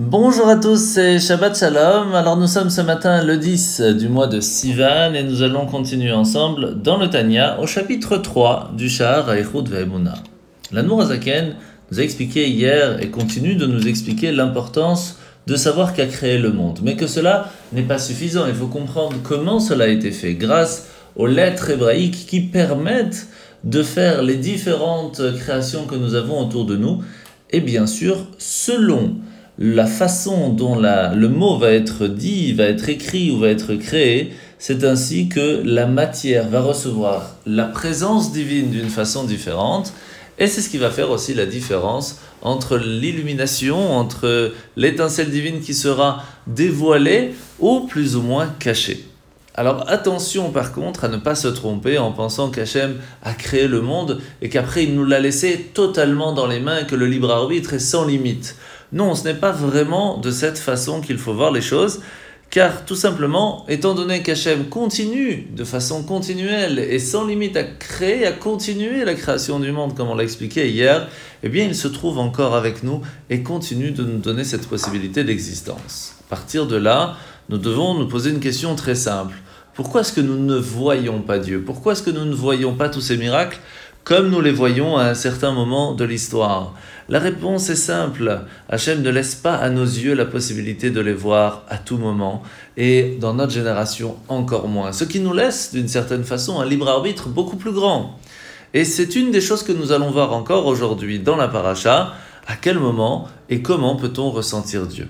Bonjour à tous, c'est Shabbat Shalom. Alors nous sommes ce matin le 10 du mois de Sivan et nous allons continuer ensemble dans le Tanya au chapitre 3 du Shahar Eichut Ve'emuna. La Azaken nous a expliqué hier et continue de nous expliquer l'importance de savoir qu'a créé le monde. Mais que cela n'est pas suffisant, il faut comprendre comment cela a été fait grâce aux lettres hébraïques qui permettent de faire les différentes créations que nous avons autour de nous et bien sûr selon la façon dont le mot va être dit, va être écrit ou va être créé, c'est ainsi que la matière va recevoir la présence divine d'une façon différente. Et c'est ce qui va faire aussi la différence entre l'illumination, entre l'étincelle divine qui sera dévoilée ou plus ou moins cachée. Alors attention par contre à ne pas se tromper en pensant qu'Hachem a créé le monde et qu'après il nous l'a laissé totalement dans les mains et que le libre arbitre est sans limite. Non, ce n'est pas vraiment de cette façon qu'il faut voir les choses, car tout simplement, étant donné qu'Hachem continue de façon continuelle et sans limite à créer, à continuer la création du monde, comme on l'a expliqué hier, eh bien il se trouve encore avec nous et continue de nous donner cette possibilité d'existence. À partir de là, nous devons nous poser une question très simple. Pourquoi est-ce que nous ne voyons pas Dieu? Pourquoi est-ce que nous ne voyons pas tous ces miracles? Comme nous les voyons à un certain moment de l'histoire La réponse est simple. Hachem ne laisse pas à nos yeux la possibilité de les voir à tout moment, et dans notre génération encore moins. Ce qui nous laisse, d'une certaine façon, un libre arbitre beaucoup plus grand. Et c'est une des choses que nous allons voir encore aujourd'hui dans la paracha. À quel moment et comment peut-on ressentir Dieu?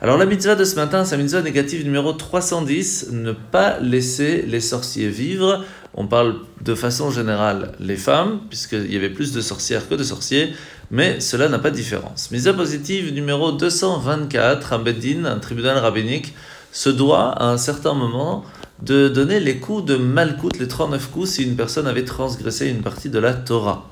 Alors la mitzvah de ce matin, c'est la mitzvah négative numéro 310, ne pas laisser les sorciers vivre. On parle de façon générale les femmes, puisqu'il y avait plus de sorcières que de sorciers, mais cela n'a pas de différence. Mitzvah positive numéro 224, un beddin, un tribunal rabbinique, se doit à un certain moment de donner les coups de malkout, les 39 coups, si une personne avait transgressé une partie de la Torah.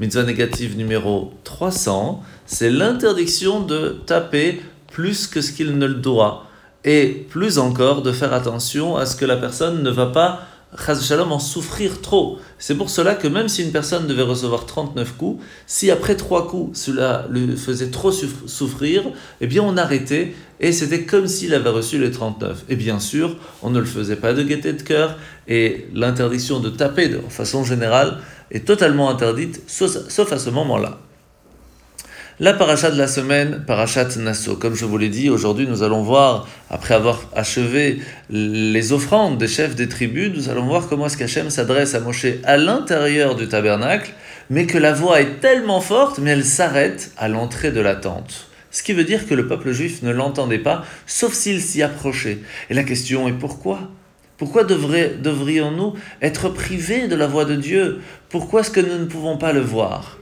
Mitzvah négative numéro 300, c'est l'interdiction de taper plus que ce qu'il ne le doit. Et plus encore, de faire attention à ce que la personne ne va pas shalom, en souffrir trop. C'est pour cela que même si une personne devait recevoir 39 coups, si après 3 coups cela lui faisait trop souffrir, eh bien on arrêtait et c'était comme s'il avait reçu les 39. Et bien sûr, on ne le faisait pas de gaieté de cœur et l'interdiction de taper de façon générale est totalement interdite, sauf à ce moment-là. La paracha de la semaine, parachat Nassau. Comme je vous l'ai dit, aujourd'hui nous allons voir, après avoir achevé les offrandes des chefs des tribus, nous allons voir comment est-ce qu'Hachem s'adresse à Moshe à l'intérieur du tabernacle, mais que la voix est tellement forte, mais elle s'arrête à l'entrée de la tente. Ce qui veut dire que le peuple juif ne l'entendait pas, sauf s'il s'y approchait. Et la question est pourquoi? Pourquoi devrions-nous être privés de la voix de Dieu? Pourquoi est-ce que nous ne pouvons pas le voir?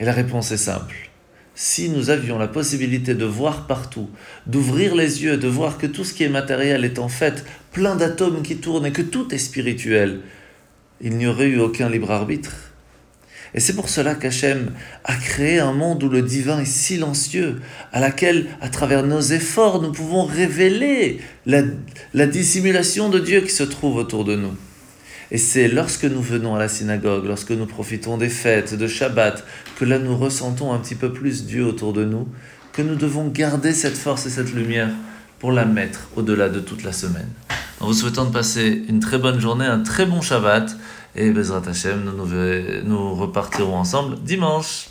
Et la réponse est simple si nous avions la possibilité de voir partout, d'ouvrir les yeux, de voir que tout ce qui est matériel est en fait plein d'atomes qui tournent et que tout est spirituel, il n'y aurait eu aucun libre arbitre. Et c'est pour cela qu'Hachem a créé un monde où le divin est silencieux, à laquelle, à travers nos efforts, nous pouvons révéler la, la dissimulation de Dieu qui se trouve autour de nous. Et c'est lorsque nous venons à la synagogue, lorsque nous profitons des fêtes, de Shabbat, que là nous ressentons un petit peu plus Dieu autour de nous, que nous devons garder cette force et cette lumière pour la mettre au-delà de toute la semaine. En vous souhaitant de passer une très bonne journée, un très bon Shabbat, et Bezrat Hashem, nous, nous repartirons ensemble dimanche.